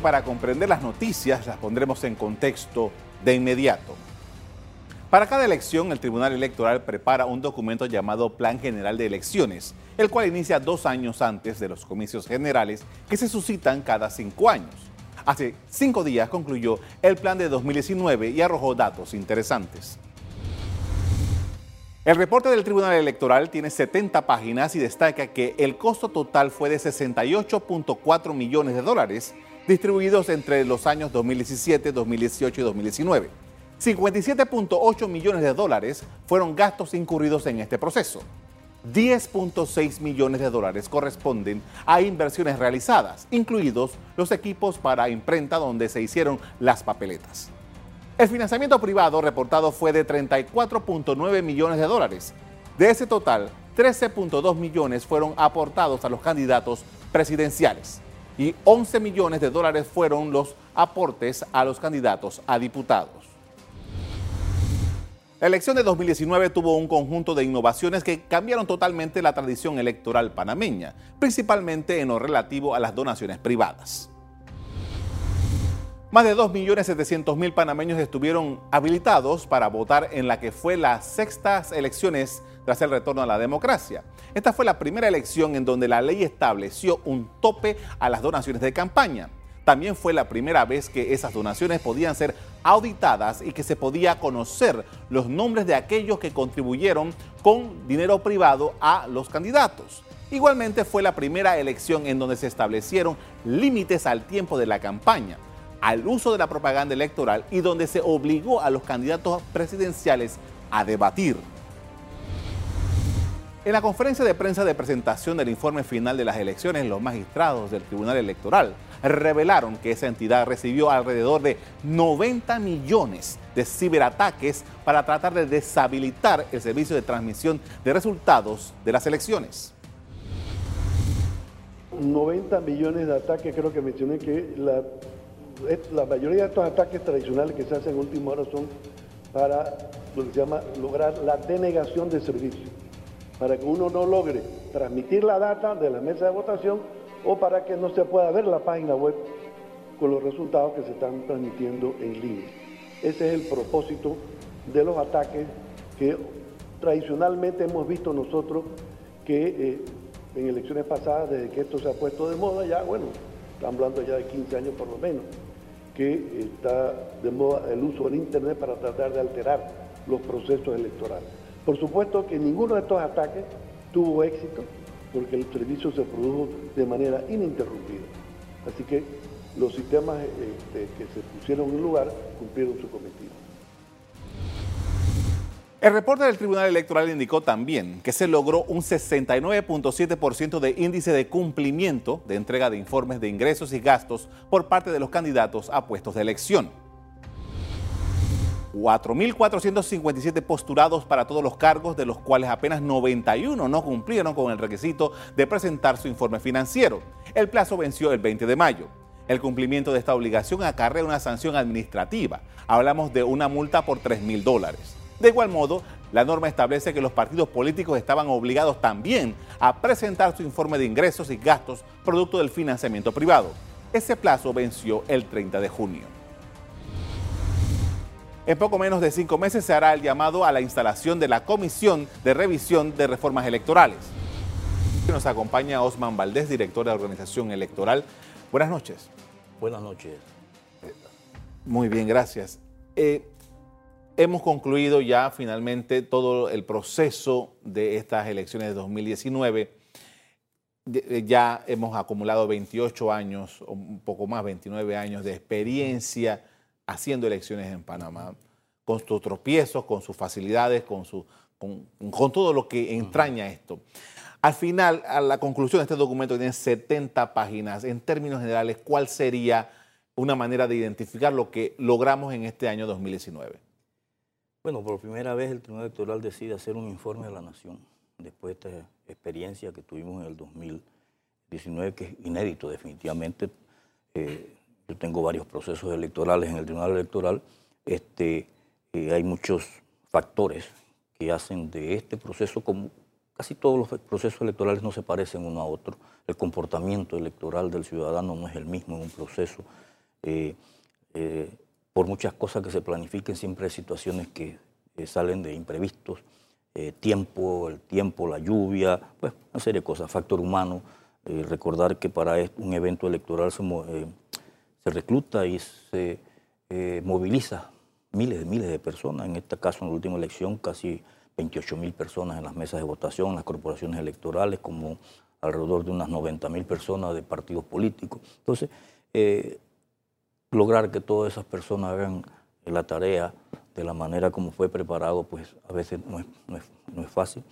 para comprender las noticias las pondremos en contexto de inmediato. Para cada elección, el Tribunal Electoral prepara un documento llamado Plan General de Elecciones, el cual inicia dos años antes de los comicios generales que se suscitan cada cinco años. Hace cinco días concluyó el plan de 2019 y arrojó datos interesantes. El reporte del Tribunal Electoral tiene 70 páginas y destaca que el costo total fue de 68.4 millones de dólares, distribuidos entre los años 2017, 2018 y 2019. 57.8 millones de dólares fueron gastos incurridos en este proceso. 10.6 millones de dólares corresponden a inversiones realizadas, incluidos los equipos para imprenta donde se hicieron las papeletas. El financiamiento privado reportado fue de 34.9 millones de dólares. De ese total, 13.2 millones fueron aportados a los candidatos presidenciales y 11 millones de dólares fueron los aportes a los candidatos a diputados. La elección de 2019 tuvo un conjunto de innovaciones que cambiaron totalmente la tradición electoral panameña, principalmente en lo relativo a las donaciones privadas. Más de 2.700.000 panameños estuvieron habilitados para votar en la que fue las sextas elecciones tras el retorno a la democracia. Esta fue la primera elección en donde la ley estableció un tope a las donaciones de campaña. También fue la primera vez que esas donaciones podían ser auditadas y que se podía conocer los nombres de aquellos que contribuyeron con dinero privado a los candidatos. Igualmente fue la primera elección en donde se establecieron límites al tiempo de la campaña al uso de la propaganda electoral y donde se obligó a los candidatos presidenciales a debatir. En la conferencia de prensa de presentación del informe final de las elecciones, los magistrados del Tribunal Electoral revelaron que esa entidad recibió alrededor de 90 millones de ciberataques para tratar de deshabilitar el servicio de transmisión de resultados de las elecciones. 90 millones de ataques, creo que mencioné que la mayoría de estos ataques tradicionales que se hacen en última hora son para lo que se llama lograr la denegación de servicio, para que uno no logre transmitir la data de la mesa de votación o para que no se pueda ver la página web con los resultados que se están transmitiendo en línea. Ese es el propósito de los ataques que tradicionalmente hemos visto nosotros que eh, en elecciones pasadas, desde que esto se ha puesto de moda, ya, bueno, estamos hablando ya de 15 años por lo menos, que está de moda el uso del Internet para tratar de alterar los procesos electorales. Por supuesto que ninguno de estos ataques tuvo éxito porque el servicio se produjo de manera ininterrumpida. Así que los sistemas este, que se pusieron en lugar cumplieron su cometido. El reporte del Tribunal Electoral indicó también que se logró un 69.7% de índice de cumplimiento de entrega de informes de ingresos y gastos por parte de los candidatos a puestos de elección. 4.457 postulados para todos los cargos, de los cuales apenas 91 no cumplieron con el requisito de presentar su informe financiero. El plazo venció el 20 de mayo. El cumplimiento de esta obligación acarrea una sanción administrativa. Hablamos de una multa por 3 mil dólares. De igual modo, la norma establece que los partidos políticos estaban obligados también a presentar su informe de ingresos y gastos producto del financiamiento privado. Ese plazo venció el 30 de junio. En poco menos de cinco meses se hará el llamado a la instalación de la Comisión de Revisión de Reformas Electorales. Nos acompaña Osman Valdés, director de la Organización Electoral. Buenas noches. Buenas noches. Muy bien, gracias. Eh, Hemos concluido ya finalmente todo el proceso de estas elecciones de 2019. Eh, ya hemos acumulado 28 años, o un poco más, 29 años de experiencia haciendo elecciones en Panamá, con sus tropiezos, con sus facilidades, con, su, con, todo lo que entraña esto. Al final, a la conclusión de este documento tiene 70 páginas. En términos generales, ¿cuál sería una manera de identificar lo que logramos en este año 2019? Bueno, por primera vez el Tribunal Electoral decide hacer un informe a la Nación después de esta experiencia que tuvimos en el 2019, que es inédito definitivamente. Eh, yo tengo varios procesos electorales en el Tribunal Electoral. Este, eh, hay muchos factores que hacen de este proceso como casi todos los procesos electorales no se parecen uno a otro. El comportamiento electoral del ciudadano no es el mismo en un proceso. Eh, eh, por muchas cosas que se planifiquen, siempre hay situaciones que salen de imprevistos. tiempo, el tiempo, la lluvia, pues una serie de cosas, factor humano. recordar que para un evento electoral se, se recluta y se moviliza miles de miles de personas. En este caso, en la última elección, casi 28 mil personas en las mesas de votación, en las corporaciones electorales, como alrededor de unas 90 mil personas de partidos políticos. Entonces, eh, lograr que todas esas personas hagan la tarea de la manera como fue preparado, pues a veces no es, fácil.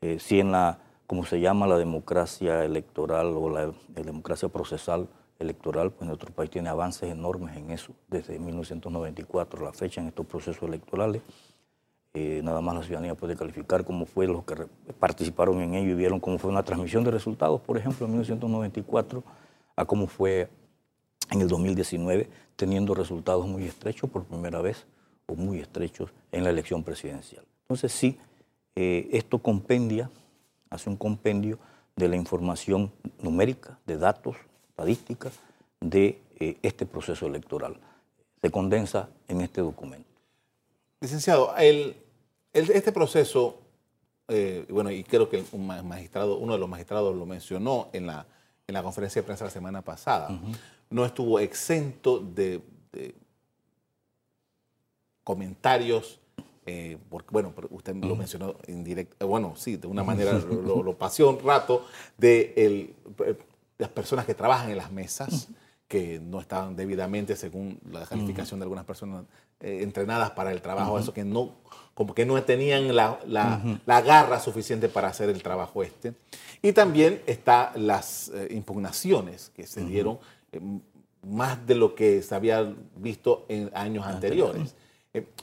Eh, si en la, como se llama la democracia electoral o la democracia procesal, electoral, pues nuestro país tiene avances enormes en eso, desde 1994 la fecha en estos procesos electorales. Eh, nada más la ciudadanía puede calificar cómo fue los que participaron en ello y vieron cómo fue una transmisión de resultados, por ejemplo, en 1994, a cómo fue en el 2019, teniendo resultados muy estrechos por primera vez o muy estrechos en la elección presidencial. Entonces sí, eh, esto compendia, hace un compendio de la información numérica, de datos, estadística de eh, este proceso electoral. Se condensa en este documento. Licenciado, el, este proceso, eh, bueno, y creo que un magistrado, uno de los magistrados lo mencionó en la, en la conferencia de prensa la semana pasada, no estuvo exento de, comentarios eh, porque, bueno, usted lo mencionó en directo, bueno, sí, de una manera lo, lo, pasó un rato, de el, las personas que trabajan en las mesas, que no estaban debidamente, según la calificación de algunas personas, eh, entrenadas para el trabajo, eso que no, como que no tenían la, la, garra suficiente para hacer el trabajo este. Y también está las eh, impugnaciones que se dieron eh, más de lo que se había visto en años anteriores.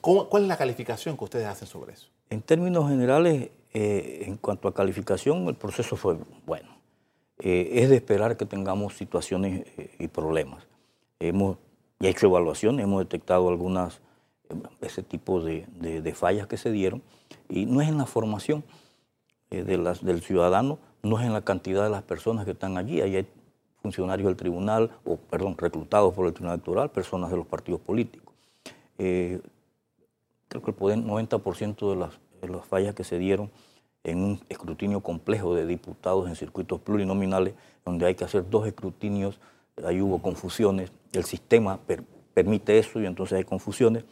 ¿Cuál es la calificación que ustedes hacen sobre eso? En términos generales, en cuanto a calificación, el proceso fue bueno eh, es de esperar que tengamos situaciones eh, y problemas. Hemos hecho evaluaciones, hemos detectado algunas, eh, ese tipo de, fallas que se dieron, y no es en la formación de del ciudadano, no es en la cantidad de las personas que están allí, hay funcionarios del tribunal, o perdón, reclutados por el tribunal electoral, personas de los partidos políticos. creo que el 90% de las, de las fallas que se dieron en un escrutinio complejo de diputados en circuitos plurinominales, donde hay que hacer dos escrutinios, ahí hubo confusiones, el sistema permite eso y entonces hay confusiones,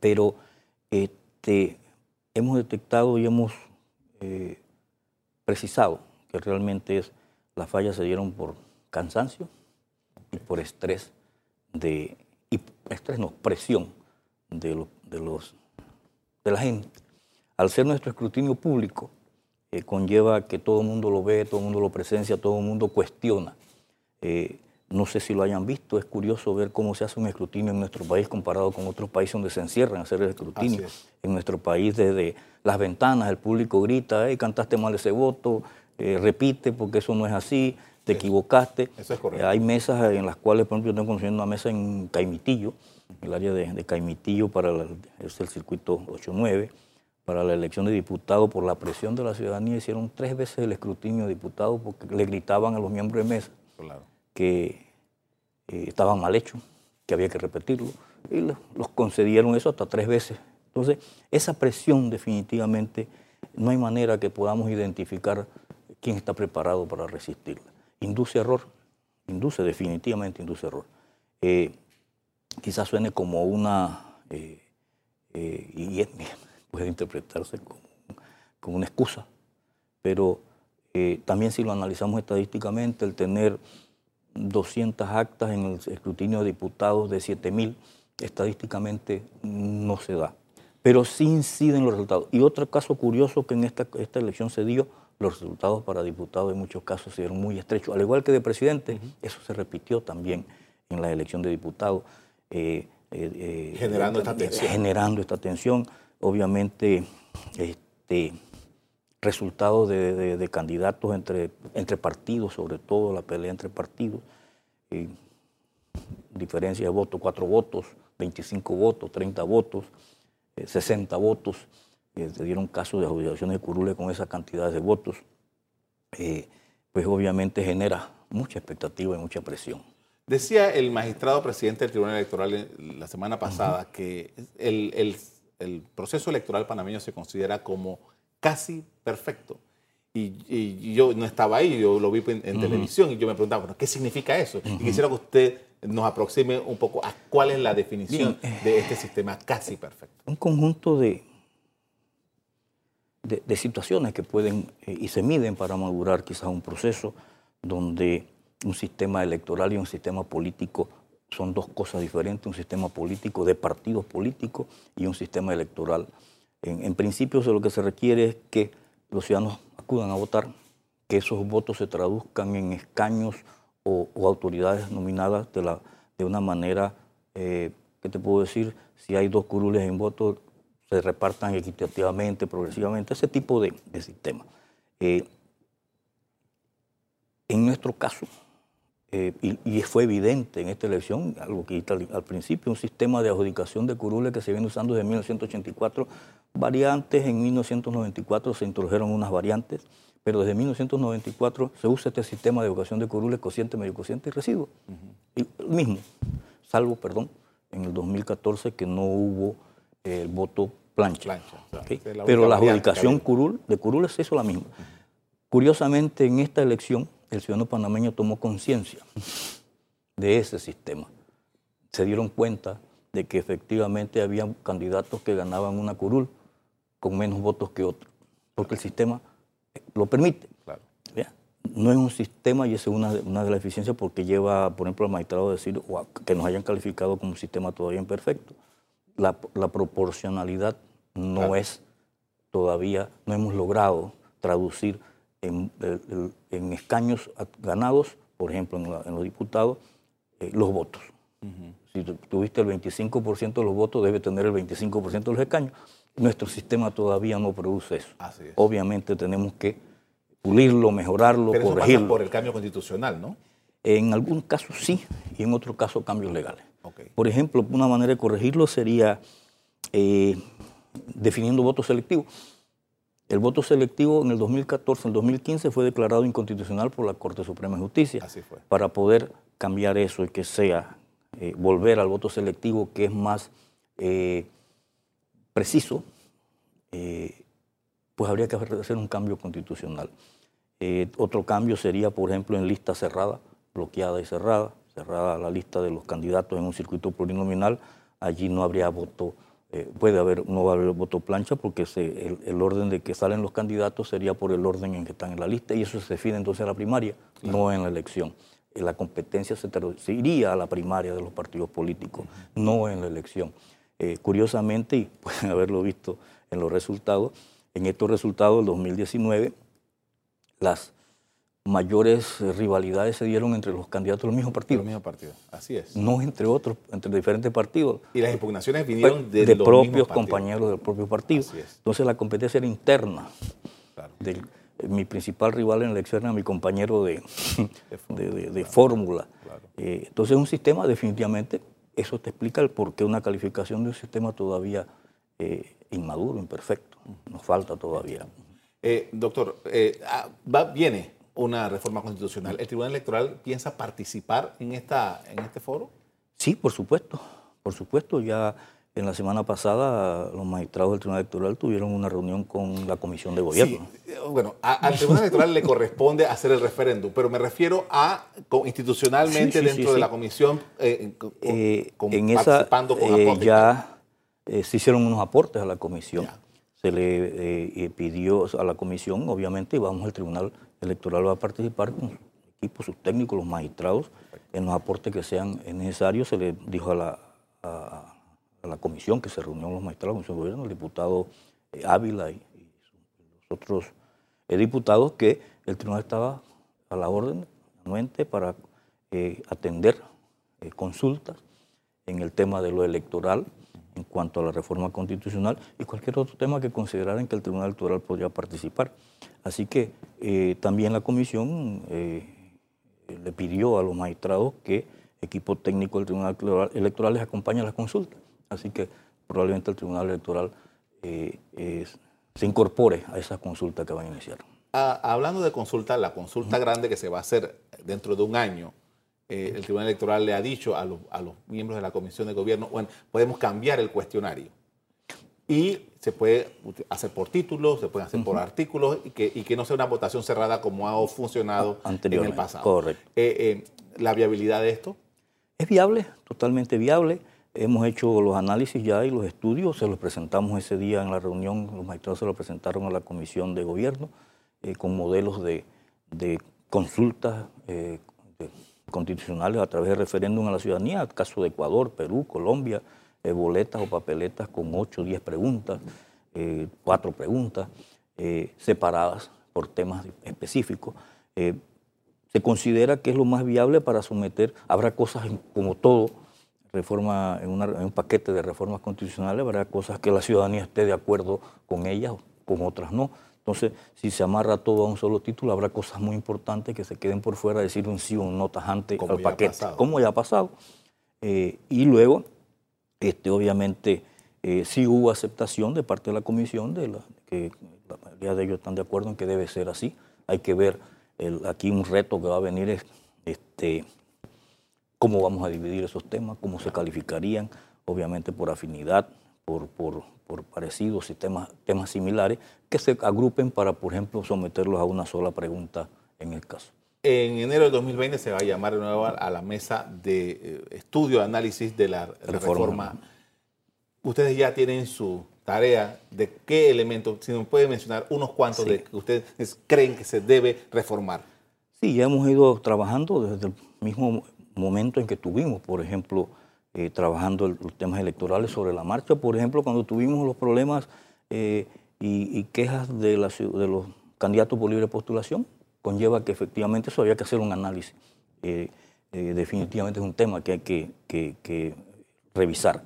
pero este, hemos detectado y hemos eh, precisado que realmente las fallas se dieron por cansancio y por estrés de, y estrés no, presión de, de, los, de la gente al ser nuestro escrutinio público, eh, conlleva que todo el mundo lo ve, todo el mundo lo presencia, todo el mundo cuestiona. Eh, no sé si lo hayan visto, es curioso ver cómo se hace un escrutinio en nuestro país comparado con otros países donde se encierran a hacer el escrutinio. En nuestro país, desde las ventanas, el público grita, hey, cantaste mal ese voto, eh, repite porque eso no es así, te equivocaste. Eso es correcto. hay mesas en las cuales, por ejemplo, yo tengo conociendo una mesa en Caimitillo, en el área de, Caimitillo para es el circuito 8-9 para la elección de diputados por la presión de la ciudadanía hicieron tres veces el escrutinio de diputados porque le gritaban a los miembros de mesa que eh, estaban mal hechos, que había que repetirlo, y los concedieron eso hasta tres veces. Entonces, esa presión definitivamente no hay manera que podamos identificar quién está preparado para resistirla. Induce error, induce definitivamente, induce error. Eh, quizás suene como una... Eh, y puede interpretarse como, una excusa, pero eh, también si lo analizamos estadísticamente, el tener 200 actas en el escrutinio de diputados de 7.000, estadísticamente no se da. Pero sí inciden los resultados. Y otro caso curioso que en esta, esta elección se dio, los resultados para diputados en muchos casos se dieron muy estrechos. Al igual que de presidente, eso se repitió también en la elección de diputados. Eh, eh, generando esta tensión. Generando esta tensión obviamente este, resultados de, candidatos entre, entre partidos, sobre todo la pelea entre partidos, diferencia de votos, cuatro votos, 25 votos, 30 votos, 60 eh, votos. se dieron casos de adjudicaciones de curules con esa cantidad de votos, pues obviamente genera mucha expectativa y mucha presión. Decía el magistrado presidente del Tribunal Electoral la semana pasada que el, proceso electoral panameño se considera como casi perfecto. Y, yo no estaba ahí, yo lo vi en, televisión y yo me preguntaba, bueno, ¿qué significa eso? Y quisiera que usted nos aproxime un poco a cuál es la definición de este sistema casi perfecto. Un conjunto de, de, situaciones que pueden eh, y se miden para madurar quizás un proceso donde un sistema electoral y un sistema político son dos cosas diferentes, un sistema político de partidos políticos y un sistema electoral. En, principio lo que se requiere es que los ciudadanos acudan a votar, que esos votos se traduzcan en escaños o, autoridades nominadas de, la, de una manera, eh, ¿qué te puedo decir? Si hay dos curules en voto, se repartan equitativamente, progresivamente, ese tipo de, sistema. Eh, en nuestro caso, eh, y, fue evidente en esta elección, algo que al, al principio, un sistema de adjudicación de curules que se viene usando desde 1984, variantes, en 1994 se introdujeron unas variantes, pero desde 1994 se usa este sistema de educación de curules, cociente, medio cociente y residuo. el mismo, salvo, perdón, en el 2014 que no hubo el voto plancha. Pero la adjudicación curul, de curules se hizo la misma. Curiosamente, en esta elección, el ciudadano panameño tomó conciencia de ese sistema. Se dieron cuenta de que efectivamente había candidatos que ganaban una curul con menos votos que otros, porque el sistema lo permite. No es un sistema y esa es una, de las eficiencias porque lleva, por ejemplo, al magistrado a decir que nos hayan calificado como un sistema todavía imperfecto. La, proporcionalidad no es todavía, no hemos logrado traducir en, escaños ganados, por ejemplo, en, los diputados, eh, los votos. Si tuviste el 25% de los votos, debe tener el 25% de los escaños. Nuestro sistema todavía no produce eso. Obviamente tenemos que pulirlo, mejorarlo, Pero eso corregirlo. Pasa por el cambio constitucional, ¿no? En algún caso sí, y en otro caso cambios legales. Por ejemplo, una manera de corregirlo sería eh, definiendo voto selectivo. El voto selectivo en el 2014, en el 2015 fue declarado inconstitucional por la Corte Suprema de Justicia. Así fue. Para poder cambiar eso y que sea, eh, volver al voto selectivo que es más eh, preciso, eh, pues habría que hacer un cambio constitucional. otro cambio sería, por ejemplo, en lista cerrada, bloqueada y cerrada, cerrada la lista de los candidatos en un circuito plurinominal, allí no habría voto eh, puede haber, no va a haber voto plancha porque el, orden de que salen los candidatos sería por el orden en que están en la lista y eso se define entonces en la primaria, no en la elección. Eh, la competencia se, iría a la primaria de los partidos políticos, no en la elección. Eh, curiosamente, y pueden haberlo visto en los resultados, en estos resultados del 2019, las mayores eh, rivalidades se dieron entre los candidatos del mismo partido. Del mismo partido, así es. No entre otros, entre diferentes partidos. Y las impugnaciones vinieron de, de propios compañeros del propio partido. Entonces la competencia era interna. Eh, mi principal rival en la elección era mi compañero de, de, fórmula. Eh, entonces un sistema definitivamente, eso te explica el por qué una calificación de un sistema todavía inmaduro, imperfecto. Nos falta todavía. doctor, ah, va, viene una reforma constitucional. ¿El Tribunal Electoral piensa participar en, esta, en este foro? Sí, por supuesto. Por supuesto, ya en la semana pasada los magistrados del Tribunal Electoral tuvieron una reunión con la Comisión de Gobierno. Sí, bueno, al Tribunal Electoral le corresponde hacer el referéndum, pero me refiero a institucionalmente dentro de la Comisión eh, eh, en esa, participando con eh, Ya se hicieron unos aportes a la Comisión. Se le pidió a la Comisión, obviamente, y vamos al Tribunal electoral va a participar con su equipo, sus técnicos, los magistrados, en los aportes que sean necesarios. Se le dijo a la, a, la comisión que se reunió los magistrados, con su gobierno, el diputado eh, Ávila y, los otros eh, diputados, que el tribunal estaba a la orden para eh, atender consultas en el tema de lo electoral en cuanto a la reforma constitucional y cualquier otro tema que consideraran que el Tribunal Electoral podría participar. Así que eh, también la comisión eh, le pidió a los magistrados que equipo técnico del Tribunal Electoral les acompañe a las consultas. Así que probablemente el Tribunal Electoral se incorpore a esa consulta que van a iniciar. Ah, hablando de consulta, la consulta grande que se va a hacer dentro de un año, el Tribunal Electoral le ha dicho a los, a los miembros de la Comisión de Gobierno, bueno, podemos cambiar el cuestionario y se puede hacer por títulos, se puede hacer por artículos y que, y que, no sea una votación cerrada como ha funcionado en el pasado. Correcto. Eh, eh, ¿La viabilidad de esto? Es viable, totalmente viable. Hemos hecho los análisis ya y los estudios, se los presentamos ese día en la reunión, los magistrados se los presentaron a la Comisión de Gobierno eh, con modelos de, de consultas constitucionales a través de referéndum a la ciudadanía, caso de Ecuador, Perú, Colombia, eh, boletas o papeletas con 8 o 10 preguntas, eh, cuatro preguntas, eh, separadas por temas específicos. se considera que es lo más viable para someter, habrá cosas como todo, reforma, en, un paquete de reformas constitucionales, habrá cosas que la ciudadanía esté de acuerdo con ellas, con otras no. Entonces, si se amarra todo a un solo título, habrá cosas muy importantes que se queden por fuera, decir un sí o un no tajante al paquete, como ya ha pasado. y luego este, obviamente eh, sí hubo aceptación de parte de la comisión, de la, que la mayoría de ellos están de acuerdo en que debe ser así. Hay que ver aquí un reto que va a venir es este, cómo vamos a dividir esos temas, cómo se calificarían, obviamente por afinidad, por, por, por parecidos y temas, temas similares, que se agrupen para, por ejemplo, someterlos a una sola pregunta en el caso. En enero de 2020 se va a llamar de nuevo a la mesa de eh, estudio, análisis de la reforma. Ustedes ya tienen su tarea de qué elementos, si nos pueden mencionar unos cuantos de que ustedes creen que se debe reformar. Sí, ya hemos ido trabajando desde el mismo momento en que tuvimos, por ejemplo, eh, trabajando los temas electorales sobre la marcha. Por ejemplo, cuando tuvimos los problemas eh, y, quejas de, los candidatos por libre postulación, conlleva que efectivamente eso había que hacer un análisis. Eh, definitivamente es un tema que hay que, revisar.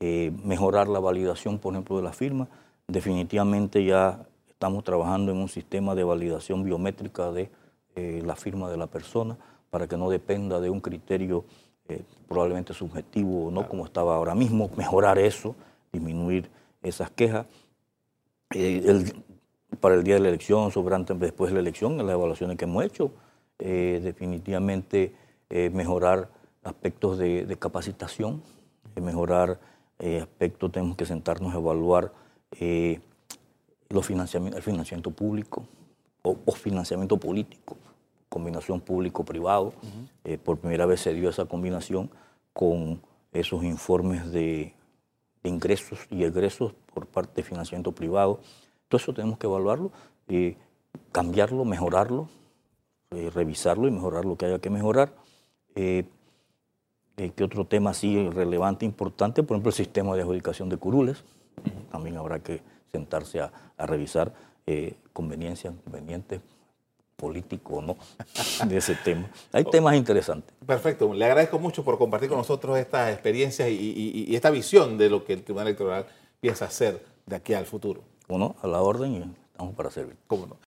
Eh, mejorar la validación, por ejemplo, de la firma. Definitivamente ya estamos trabajando en un sistema de validación biométrica de la firma de la persona para que no dependa de un criterio probablemente subjetivo o no, como estaba ahora mismo. Mejorar eso, disminuir esas quejas. El, para el día de la elección, sobre antes, después de la elección, en las evaluaciones que hemos hecho. Eh, definitivamente eh, mejorar aspectos de, capacitación, mejorar eh, aspectos, tenemos que sentarnos a evaluar los financiamiento, el financiamiento público o, financiamiento político, combinación público-privado. por primera vez se dio esa combinación con esos informes de ingresos y egresos por parte de financiamiento privado todo eso tenemos que evaluarlo, y cambiarlo, mejorarlo, eh, revisarlo y mejorar lo que haya que mejorar. Eh, eh, ¿Qué otro tema así relevante, importante? Por ejemplo, el sistema de adjudicación de curules. También habrá que sentarse a, revisar conveniencias, convenientes político o no de ese tema. Hay temas interesantes. Perfecto. Le agradezco mucho por compartir con nosotros estas experiencias y, y esta visión de lo que el Tribunal Electoral piensa hacer de aquí al futuro a la orden y estamos para servir. ¿Cómo no?